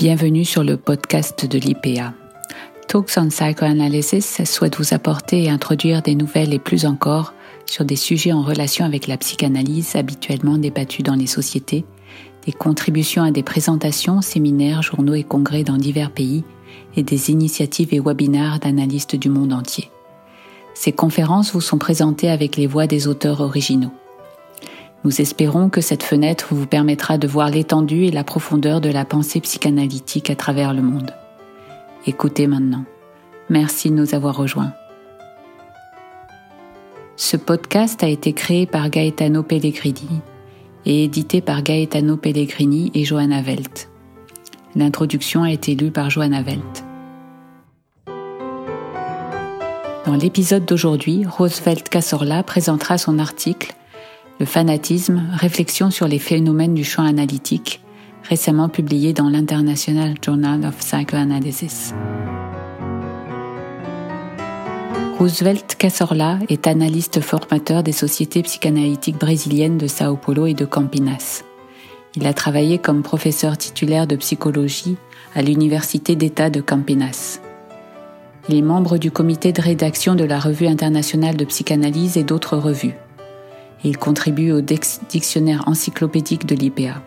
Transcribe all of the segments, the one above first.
Bienvenue sur le podcast de l'IPA. Talks on Psychoanalysis souhaite vous apporter et introduire des nouvelles et plus encore sur des sujets en relation avec la psychanalyse habituellement débattus dans les sociétés, des contributions à des présentations, séminaires, journaux et congrès dans divers pays et des initiatives et webinaires d'analystes du monde entier. Ces conférences vous sont présentées avec les voix des auteurs originaux. Nous espérons que cette fenêtre vous permettra de voir l'étendue et la profondeur de la pensée psychanalytique à travers le monde. Écoutez maintenant. Merci de nous avoir rejoints. Ce podcast a été créé par Gaetano Pellegrini et édité par Gaetano Pellegrini et Johanna Welt. L'introduction a été lue par Johanna Welt. Dans l'épisode d'aujourd'hui, Roosevelt Casorla présentera son article le fanatisme, réflexion sur les phénomènes du champ analytique, récemment publié dans l'International Journal of Psychoanalysis. Roosevelt Casorla est analyste formateur des sociétés psychanalytiques brésiliennes de Sao Paulo et de Campinas. Il a travaillé comme professeur titulaire de psychologie à l'Université d'État de Campinas. Il est membre du comité de rédaction de la Revue internationale de psychanalyse et d'autres revues. Il contribue au dictionnaire encyclopédique de l'IPA.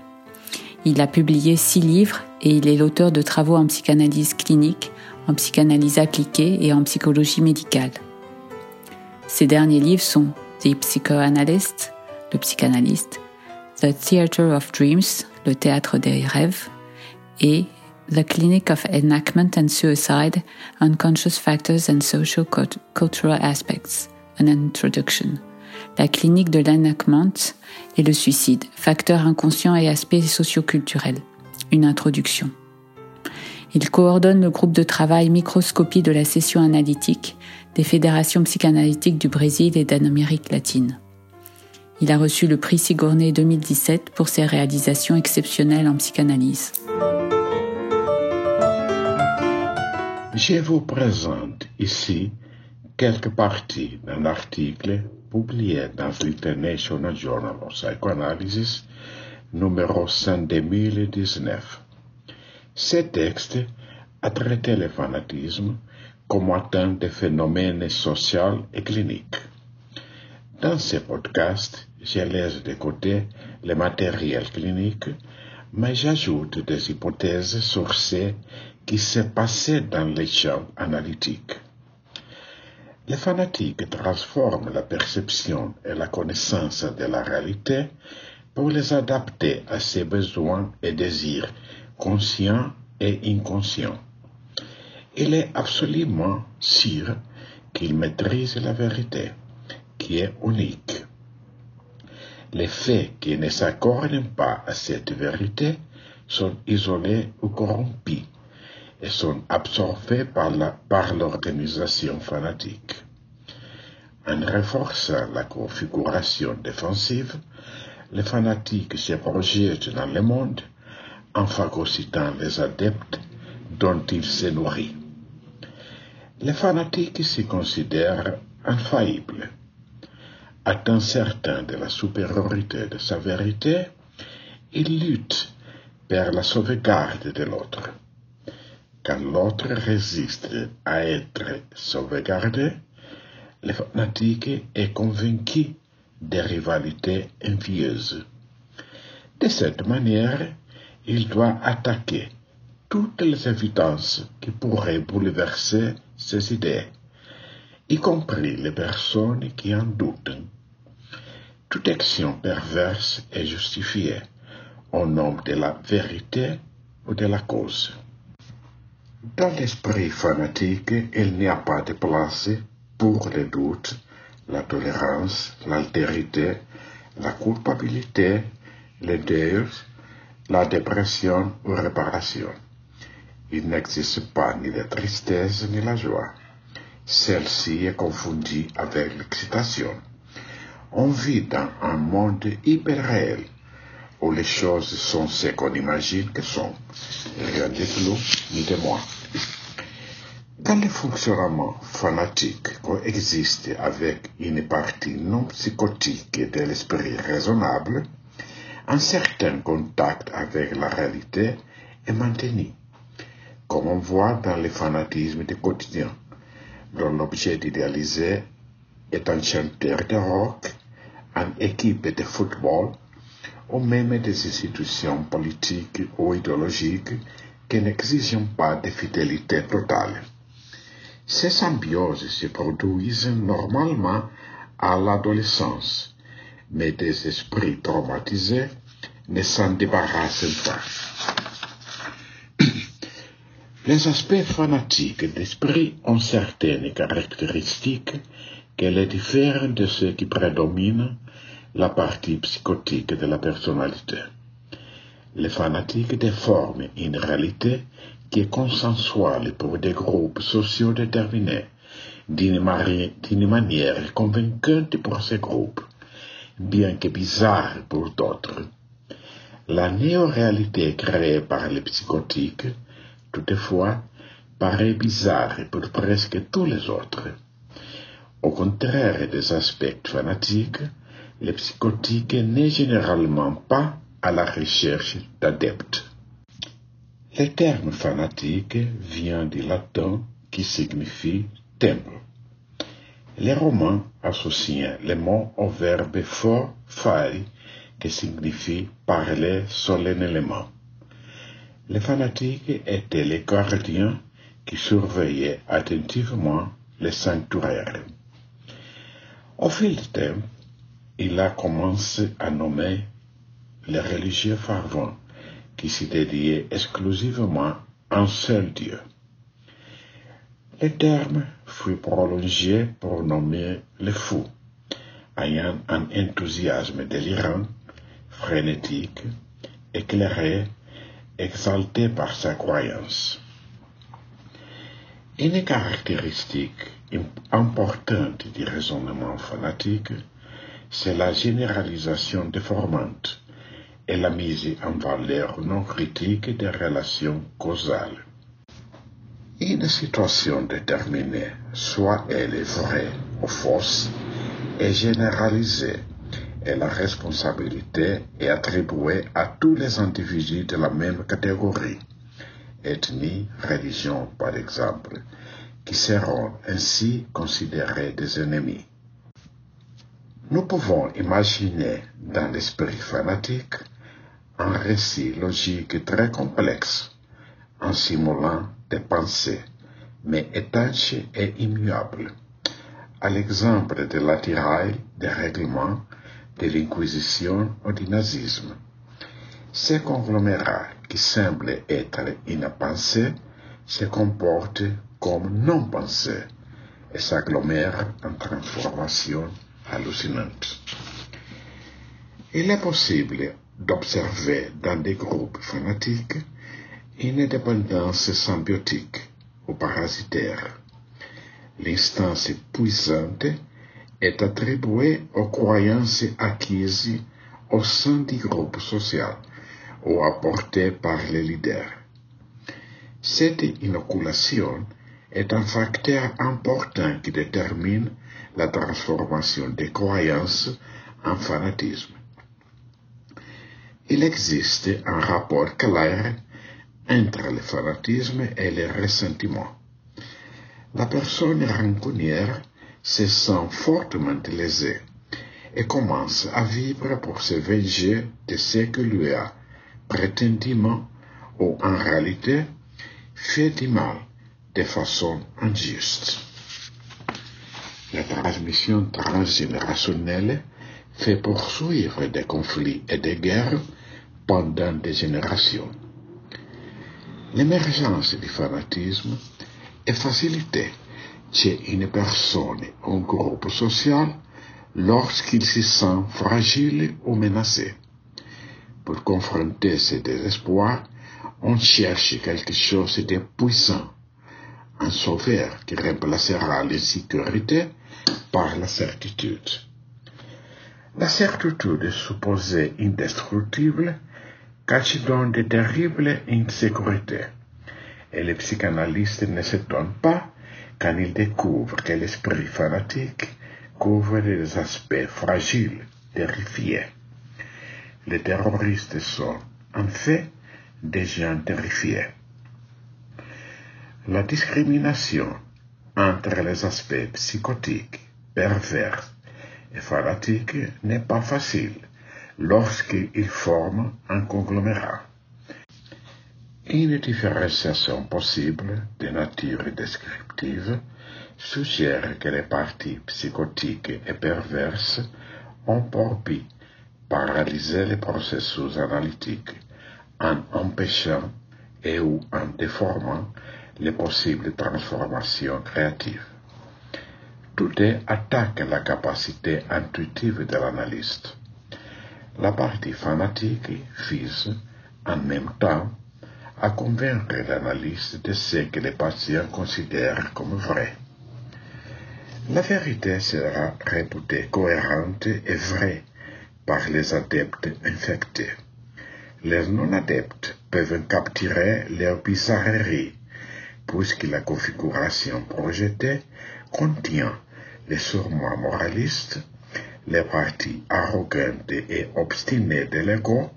Il a publié six livres et il est l'auteur de travaux en psychanalyse clinique, en psychanalyse appliquée et en psychologie médicale. Ses derniers livres sont The Psychoanalyst, le psychanalyste, The Theatre of Dreams, le théâtre des rêves, et The Clinic of Enactment and Suicide, Unconscious Factors and Social Cultural Aspects, an Introduction, la clinique de l'enactment et le suicide, facteurs inconscients et aspects socioculturels. Une introduction. Il coordonne le groupe de travail Microscopie de la session analytique des fédérations psychanalytiques du Brésil et d'Amérique latine. Il a reçu le prix Sigourney 2017 pour ses réalisations exceptionnelles en psychanalyse. Je vous présente ici quelques parties d'un article publié dans l'International Journal of Psychoanalysis numéro 5 2019. Ce texte a traité le fanatisme comme étant des phénomènes sociaux et cliniques. Dans ce podcast, je laisse de côté le matériel clinique, mais j'ajoute des hypothèses sur ce qui s'est passé dans les champs analytiques. Les fanatiques transforment la perception et la connaissance de la réalité pour les adapter à ses besoins et désirs conscients et inconscients. Il est absolument sûr qu'il maîtrise la vérité, qui est unique. Les faits qui ne s'accordent pas à cette vérité sont isolés ou corrompus et sont absorbés par, l'organisation fanatique. En renforçant la configuration défensive, les fanatiques se projettent dans le monde en phagocytant les adeptes dont ils se nourrissent. Les fanatiques se considèrent infaillibles. Atteint certain de la supériorité de sa vérité, ils luttent pour la sauvegarde de l'autre. Quand l'autre résiste à être sauvegardé, le fanatique est convaincu des rivalités envieuses. De cette manière, il doit attaquer toutes les évidences qui pourraient bouleverser ses idées, y compris les personnes qui en doutent. Toute action perverse est justifiée au nom de la vérité ou de la cause. Dans l'esprit fanatique, il n'y a pas de place pour les doutes, la tolérance, l'altérité, la culpabilité, les deuils, la dépression ou réparation. Il n'existe pas ni la tristesse ni la joie. Celle-ci est confondue avec l'excitation. On vit dans un monde hyper réel où les choses sont ce qu'on imagine que sont, rien de de moins. Quand le fonctionnement fanatique coexiste avec une partie non psychotique de l'esprit raisonnable, un certain contact avec la réalité est maintenu. comme on voit dans les fanatismes du quotidien, dont l'objet idéalisé est un chanteur de rock, une équipe de football, ou même des institutions politiques ou idéologiques qui n'exigent pas de fidélité totale. Ces symbioses se produisent normalement à l'adolescence, mais des esprits traumatisés ne s'en débarrassent pas. Les aspects fanatiques d'esprit ont certaines caractéristiques qui les diffèrent de ceux qui prédominent la partie psychotique de la personnalité. Les fanatiques déforment une réalité qui est consensuelle pour des groupes sociaux déterminés d'une manière convaincante pour ces groupes, bien que bizarre pour d'autres. La néo-réalité créée par les psychotiques, toutefois, paraît bizarre pour presque tous les autres. Au contraire des aspects fanatiques, les psychotiques n'est généralement pas à la recherche d'adeptes. Le terme fanatique vient du latin qui signifie temple. Les romans associent le mot au verbe fort fare qui signifie parler solennellement. Les fanatiques étaient les gardiens qui surveillaient attentivement les sanctuaires. Au fil du temps, il a commencé à nommer les religieux fervents qui s'y dédiaient exclusivement à un seul Dieu. Le terme fut prolongé pour nommer les fous, ayant un enthousiasme délirant, frénétique, éclairé, exalté par sa croyance. Une caractéristique importante du raisonnement fanatique, c'est la généralisation déformante et la mise en valeur non critique des relations causales. Une situation déterminée, soit elle est vraie ou fausse, est généralisée et la responsabilité est attribuée à tous les individus de la même catégorie, ethnie, religion par exemple, qui seront ainsi considérés des ennemis. Nous pouvons imaginer dans l'esprit fanatique un récit logique très complexe en simulant des pensées, mais étanches et immuables, à l'exemple de l'attirail des règlements de l'Inquisition ou du nazisme. Ces conglomérats qui semblent être une pensée se comportent comme non pensée et s'agglomèrent en transformation hallucinante. Il est possible d'observer dans des groupes fanatiques une dépendance symbiotique ou parasitaire. L'instance puissante est attribuée aux croyances acquises au sein du groupe social ou apportées par les leaders. Cette inoculation est un facteur important qui détermine la transformation des croyances en fanatisme. Il existe un rapport clair entre le fanatisme et le ressentiment. La personne rancunière se sent fortement lésée et commence à vivre pour se venger de ce que lui a prétendument ou en réalité fait du mal de façon injuste. La transmission transgénérationnelle fait poursuivre des conflits et des guerres pendant des générations. L'émergence du fanatisme est facilitée chez une personne ou un groupe social lorsqu'il se sent fragile ou menacé. Pour confronter ce désespoir, on cherche quelque chose de puissant, un sauveur qui remplacera l'insécurité par la certitude. La certitude supposée indestructible cache donc de terribles insécurités. Et le psychanalyste ne s'étonne pas quand il découvre que l'esprit fanatique couvre des aspects fragiles, terrifiés. Les terroristes sont, en fait, des gens terrifiés. La discrimination entre les aspects psychotiques, pervers et fanatiques n'est pas facile lorsqu'ils forment un conglomérat. Une différenciation possible de nature descriptive suggère que les parties psychotiques et perverses ont pour but paralyser les processus analytiques en empêchant et ou en déformant les possibles transformations créatives. Tout attaque la capacité intuitive de l'analyste. La partie fanatique vise, en même temps, à convaincre l'analyste de ce que les patients considèrent comme vrai. La vérité sera réputée cohérente et vraie par les adeptes infectés. Les non-adeptes peuvent capturer leur bizarrerie, puisque la configuration projetée contient les surmois moralistes, les parties arrogantes et obstinées de l'ego,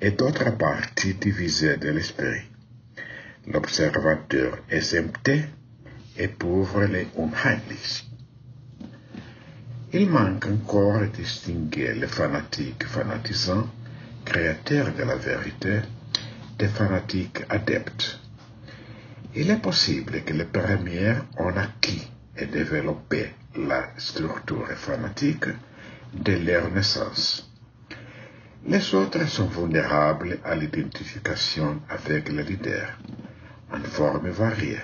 et d'autres parties divisées de l'esprit. L'observateur exempté et pauvre les unheimlich. Il manque encore de distinguer les fanatiques fanatisants, créateurs de la vérité, des fanatiques adeptes. Il est possible que les premiers ont acquis et développé la structure fanatique de leur naissance. Les autres sont vulnérables à l'identification avec le leader, en forme variée,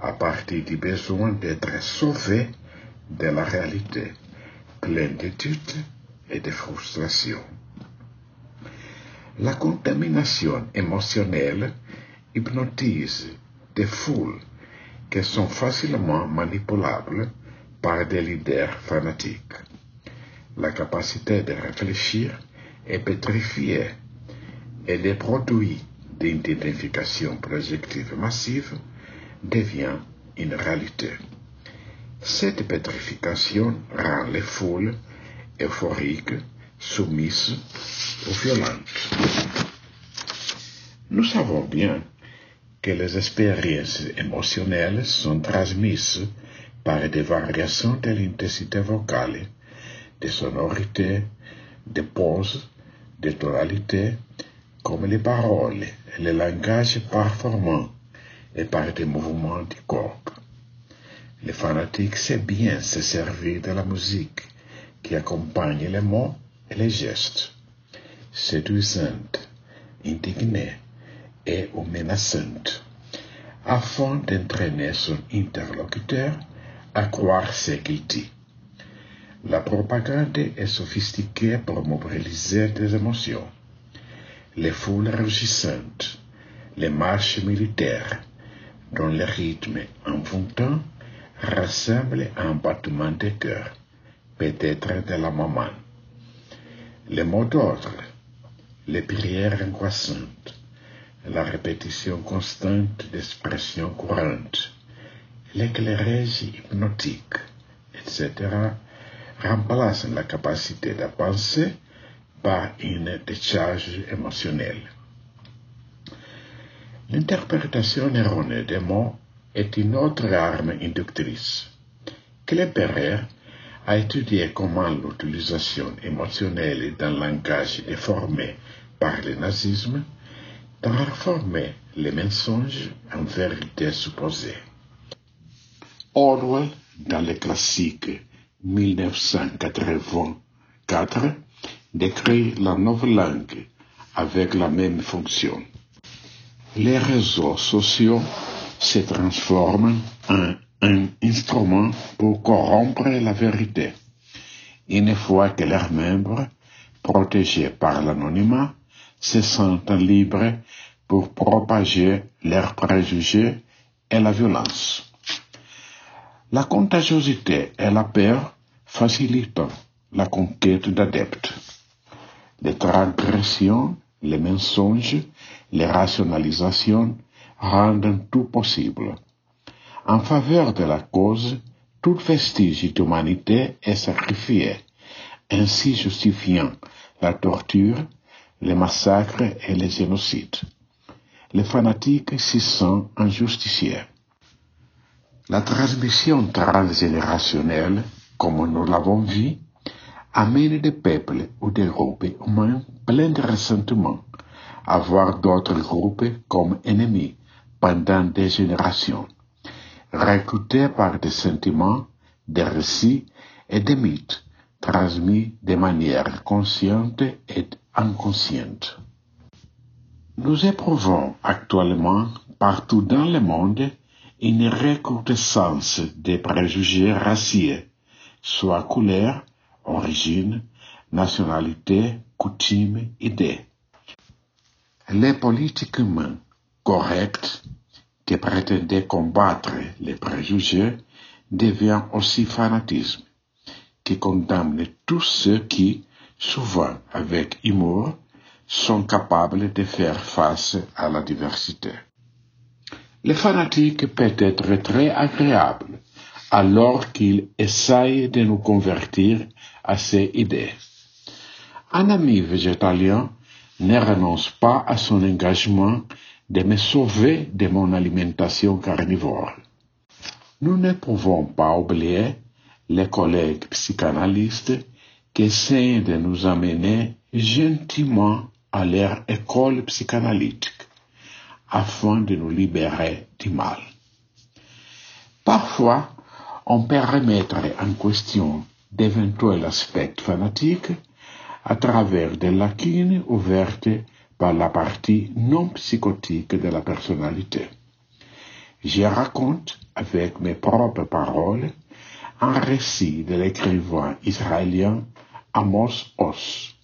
à partir du besoin d'être sauvés de la réalité, pleine d'études et de frustration. La contamination émotionnelle hypnotise des foules qui sont facilement manipulables par des leaders fanatiques. La capacité de réfléchir est pétrifiée et les produits d'identification projective massive devient une réalité. Cette pétrification rend les foules euphoriques, soumises ou violentes. Nous savons bien que les expériences émotionnelles sont transmises par des variations de l'intensité vocale, de sonorité, de pause, de tonalité, comme les paroles le langage performant et par des mouvements du corps. Le fanatique sait bien se servir de la musique qui accompagne les mots les gestes, séduisante, indignée et ou afin d'entraîner son interlocuteur à croire ce qu'il dit. La propagande est sophistiquée pour mobiliser des émotions. Les foules rugissantes, les marches militaires, dont le rythme envoûtant rassemble un battement de cœur, peut-être de la maman. Les mots d'ordre, les prières angoissantes, la répétition constante d'expressions courantes, l'éclairage hypnotique, etc., remplacent la capacité de penser par une décharge émotionnelle. L'interprétation erronée des mots est une autre arme inductrice. Klemperer a étudié comment l'utilisation émotionnelle d'un langage déformé par le nazisme transformait les mensonges en vérité supposée. Orwell, dans le classique 1984, décrit la nouvelle langue avec la même fonction. Les réseaux sociaux se transforment en un instrument pour corrompre la vérité. Une fois que leurs membres, protégés par l'anonymat, se sentent libres pour propager leurs préjugés et la violence. La contagiosité et la peur facilitent la conquête d'adeptes. Les transgressions, les mensonges, les rationalisations rendent tout possible. En faveur de la cause, tout vestige d'humanité est sacrifié, ainsi justifiant la torture, les massacres et les génocides. les fanatiques s'y sentent injusticiés. La transmission transgénérationnelle, comme nous l'avons vu, amène des peuples ou des groupes humains pleins de ressentiment à voir d'autres groupes comme ennemis pendant des générations, recrutés par des sentiments, des récits et des mythes transmis de manière consciente et inconsciente. Nous éprouvons actuellement partout dans le monde une recrudescence des préjugés raciaux, soit couleur, origine, nationalité, coutume, idée. Les politiquement corrects qui prétendaient combattre les préjugés deviennent aussi fanatisme, qui condamne tous ceux qui, souvent avec humour, sont capables de faire face à la diversité. Le fanatique peut être très agréable alors qu'il essaye de nous convertir à ses idées. Un ami végétalien ne renonce pas à son engagement de me sauver de mon alimentation carnivore. Nous ne pouvons pas oublier les collègues psychanalystes qui essaient de nous amener gentiment à leur école psychanalytique afin de nous libérer du mal. Parfois, on peut remettre en question d'éventuels aspects fanatiques à travers des lacunes ouvertes par la partie non psychotique de la personnalité. Je raconte avec mes propres paroles un récit de l'écrivain israélien Amos Oz.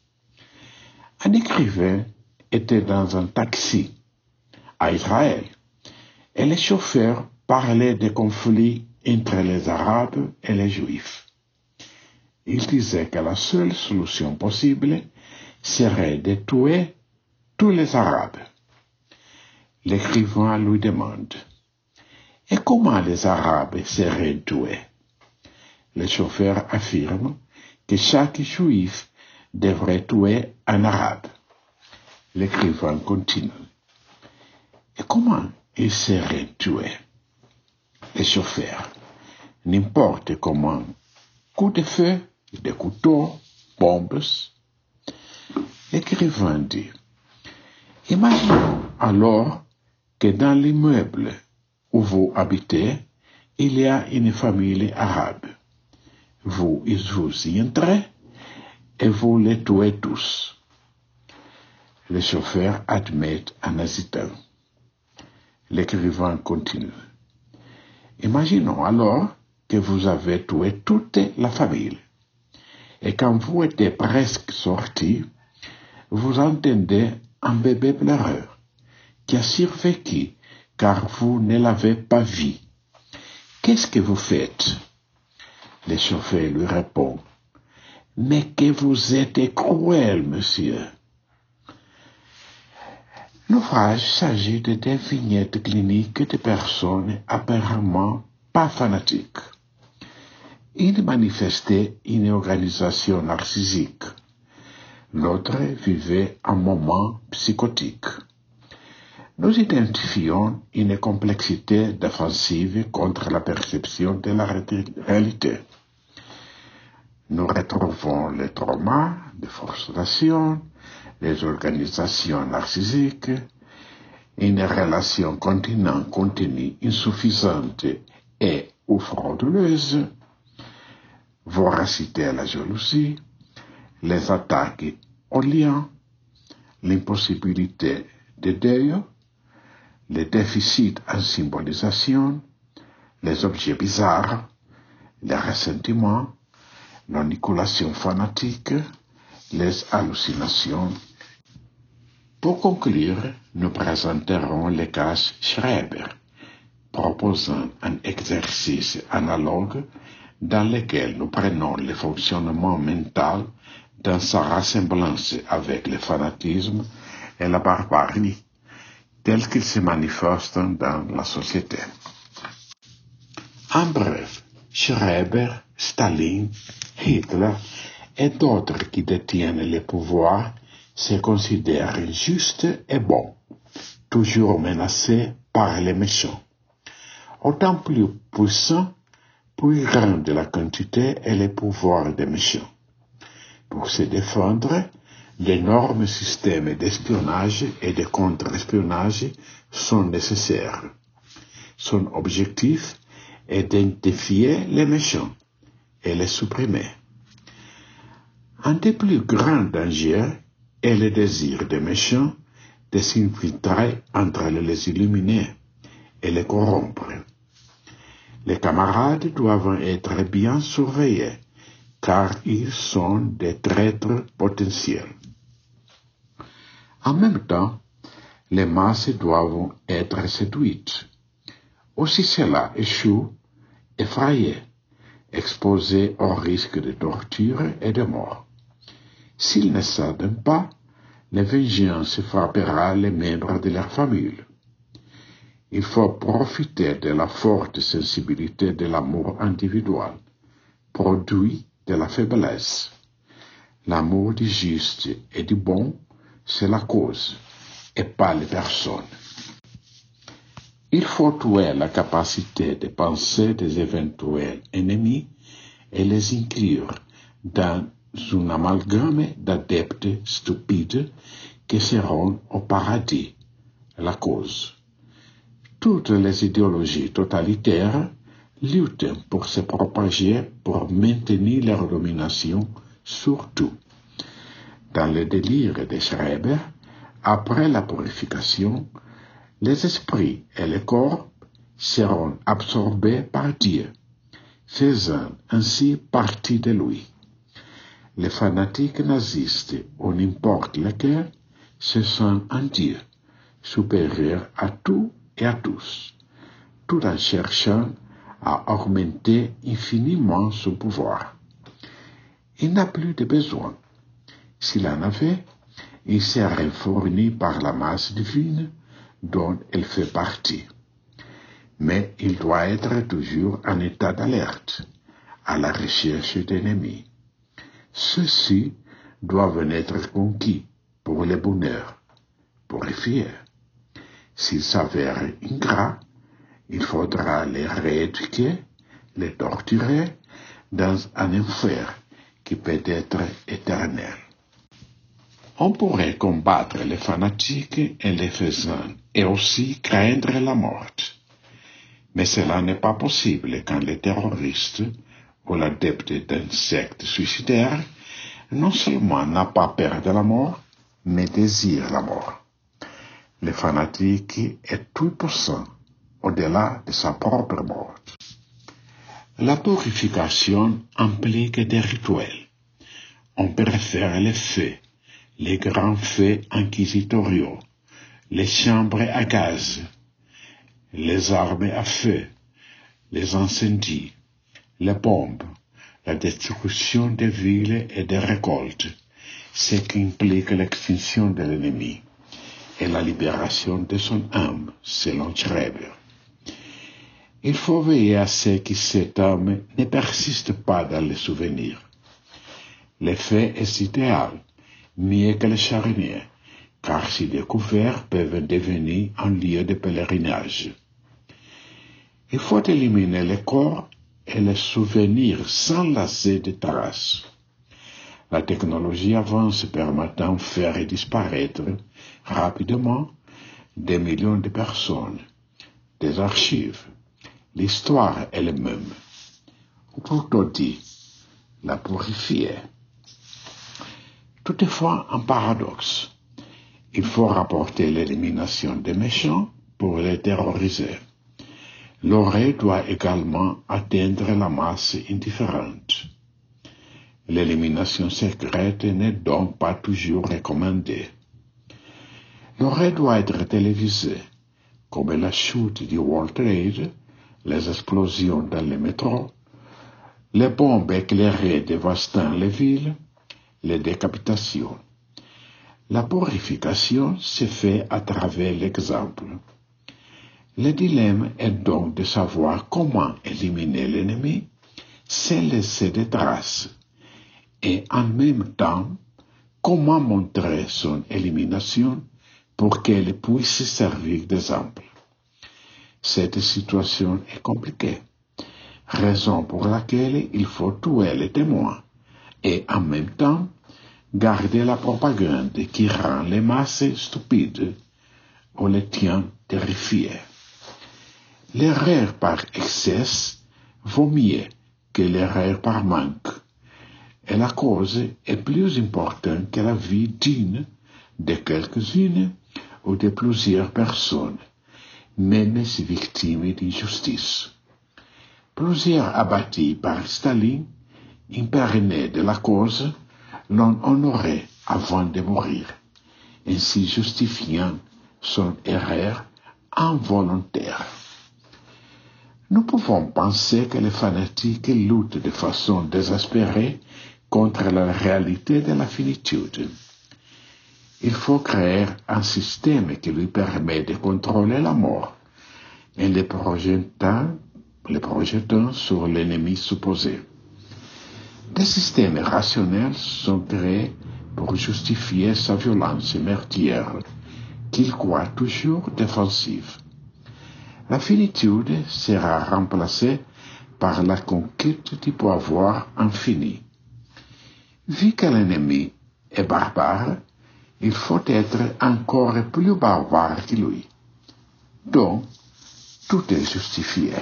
Un écrivain était dans un taxi à Israël et le chauffeur parlait des conflits entre les Arabes et les Juifs. Il disait que la seule solution possible serait de tuer tous les Arabes. L'écrivain lui demande Et comment les Arabes seraient tués Le chauffeur affirme que chaque Juif devrait tuer un Arabe. L'écrivain continue. Et comment il serait tué Les chauffeurs, n'importe comment, coup de feu, des couteaux, bombes. L'écrivain dit, imaginons alors que dans l'immeuble où vous habitez, il y a une famille arabe. Vous, y entrez et vous les tuez tous. Le chauffeur admet en hésitant. L'écrivain continue. Imaginons alors que vous avez tué toute la famille. Et quand vous êtes presque sorti, vous entendez un bébé pleureur qui a survécu car vous ne l'avez pas vu. Qu'est-ce que vous faites? Le chauffeur lui répond, Mais que vous êtes cruel, monsieur. L'ouvrage s'agit de des vignettes cliniques de personnes apparemment pas fanatiques. Une manifestait une organisation narcissique. L'autre vivait un moment psychotique. Nous identifions une complexité défensive contre la perception de la réalité. Nous retrouvons les traumas de frustration, les organisations narcissiques, une relation continue, continue insuffisante et ou frauduleuse, voracité à la jalousie, les attaques au lien, l'impossibilité de deuil, les déficits en symbolisation, les objets bizarres, les ressentiments, l'oniculation fanatique, les hallucinations. Pour conclure, nous présenterons le cas Schreiber, proposant un exercice analogue dans lequel nous prenons le fonctionnement mental dans sa ressemblance avec le fanatisme et la barbarie tels qu'ils se manifestent dans la société. En bref, Schreiber, Staline, Hitler et d'autres qui détiennent le pouvoir se considèrent justes et bons. toujours menacée par les méchants. Autant plus puissant, plus grande la quantité et les pouvoirs des méchants. Pour se défendre, d'énormes systèmes d'espionnage et de contre-espionnage sont nécessaires. Son objectif est d'identifier les méchants et les supprimer. Un des plus grands dangers est le désir des méchants de s'infiltrer entre les illuminés et les corrompre. Les camarades doivent être bien surveillés car ils sont des traîtres potentiels. En même temps, les masses doivent être séduites. Aussi cela échoue, effrayées, exposées au risque de torture et de mort. S'ils ne s'adonnent pas, la vengeance frappera les membres de leur famille. Il faut profiter de la forte sensibilité de l'amour individuel, produit de la faiblesse. L'amour du juste et du bon, c'est la cause, et pas les personnes. Il faut tuer la capacité de penser des éventuels ennemis et les inclure dans un amalgame d'adeptes stupides qui seront au paradis, la cause. Toutes les idéologies totalitaires luttent pour se propager, pour maintenir leur domination sur tout. Dans le délire de Schreiber, après la purification, les esprits et les corps seront absorbés par Dieu, faisant ainsi partie de lui. Les fanatiques nazistes, ou n'importe lequel, se sont un Dieu, supérieur à tout et à tous, tout en cherchant à augmenter infiniment son pouvoir. Il n'a plus de besoin. S'il en avait, il serait fourni par la masse divine dont elle fait partie. Mais il doit être toujours en état d'alerte, à la recherche d'ennemis. Ceux-ci doivent être conquis pour le bonheur, pour les fiers. S'ils s'avèrent ingrats, il faudra les rééduquer, les torturer dans un enfer qui peut être éternel. On pourrait combattre les fanatiques et les faisans et aussi craindre la mort. Mais cela n'est pas possible quand les terroristes ou l'adepte d'un secte suicidaire non seulement n'a pas peur de la mort, mais désire la mort. Le fanatique est tout puissant au-delà de sa propre mort. La purification implique des rituels. On préfère les feux, les grands feux inquisitoriaux, les chambres à gaz, les armes à feu, les incendies, les bombes, la destruction des villes et des récoltes, ce qui implique l'extinction de l'ennemi et la libération de son âme, selon Schreiber. Il faut veiller à ce que cet âme ne persiste pas dans les souvenirs. L'effet est idéal, mieux que le charnier, car si découverts peuvent devenir un lieu de pèlerinage. Il faut éliminer le corps et les souvenirs sans lasser de traces. La technologie avance permettant de faire disparaître rapidement des millions de personnes, des archives. L'histoire est la même. Plutôt dit, la purifier. Toutefois, un paradoxe. Il faut rapporter l'élimination des méchants pour les terroriser. L'oreille doit également atteindre la masse indifférente. L'élimination secrète n'est donc pas toujours recommandée. L'oreille doit être télévisée, comme la chute du World Trade, les explosions dans les métros, les bombes éclairées dévastant les villes, les décapitations. La purification se fait à travers l'exemple. Le dilemme est donc de savoir comment éliminer l'ennemi sans laisser de traces et en même temps comment montrer son élimination pour qu'elle puisse servir d'exemple. Cette situation est compliquée, raison pour laquelle il faut tuer les témoins et en même temps garder la propagande qui rend les masses stupides ou les tient terrifiées. L'erreur par excès vaut mieux que l'erreur par manque, et la cause est plus importante que la vie d'une, de quelques-unes ou de plusieurs personnes, même si victimes d'injustice. Plusieurs abattus par Staline, impériné de la cause, l'ont honoré avant de mourir, ainsi justifiant son erreur involontaire. Nous pouvons penser que les fanatiques luttent de façon désespérée contre la réalité de la finitude. Il faut créer un système qui lui permet de contrôler la mort projetant, le projetant sur l'ennemi supposé. Des systèmes rationnels sont créés pour justifier sa violence meurtrière, qu'il croit toujours défensive. La finitude sera remplacée par la conquête du pouvoir infini. Vu que l'ennemi est barbare, il faut être encore plus barbare que lui. Donc, tout est justifié.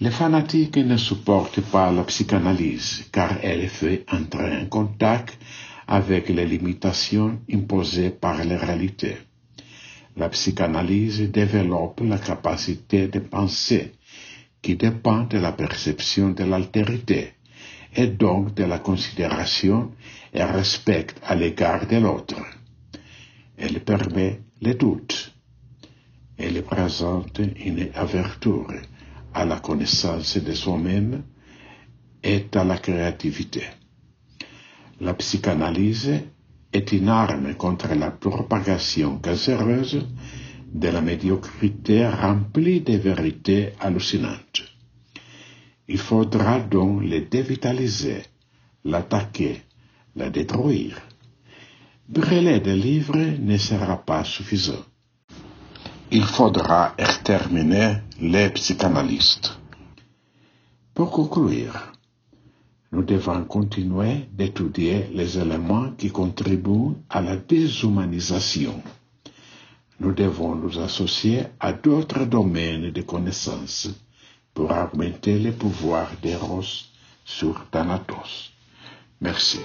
Les fanatiques ne supportent pas la psychanalyse car elle fait entrer en contact avec les limitations imposées par les réalités. La psychanalyse développe la capacité de penser qui dépend de la perception de l'altérité et donc de la considération et respect à l'égard de l'autre. Elle permet les doutes. Elle présente une ouverture à la connaissance de soi-même et à la créativité. La psychanalyse est une arme contre la propagation cancéreuse de la médiocrité remplie de vérités hallucinantes. Il faudra donc le dévitaliser, l'attaquer, la détruire. Brûler des livres ne sera pas suffisant. Il faudra exterminer les psychanalystes. Pour conclure, nous devons continuer d'étudier les éléments qui contribuent à la déshumanisation. Nous devons nous associer à d'autres domaines de connaissances pour augmenter le pouvoir d'Eros sur Thanatos. Merci.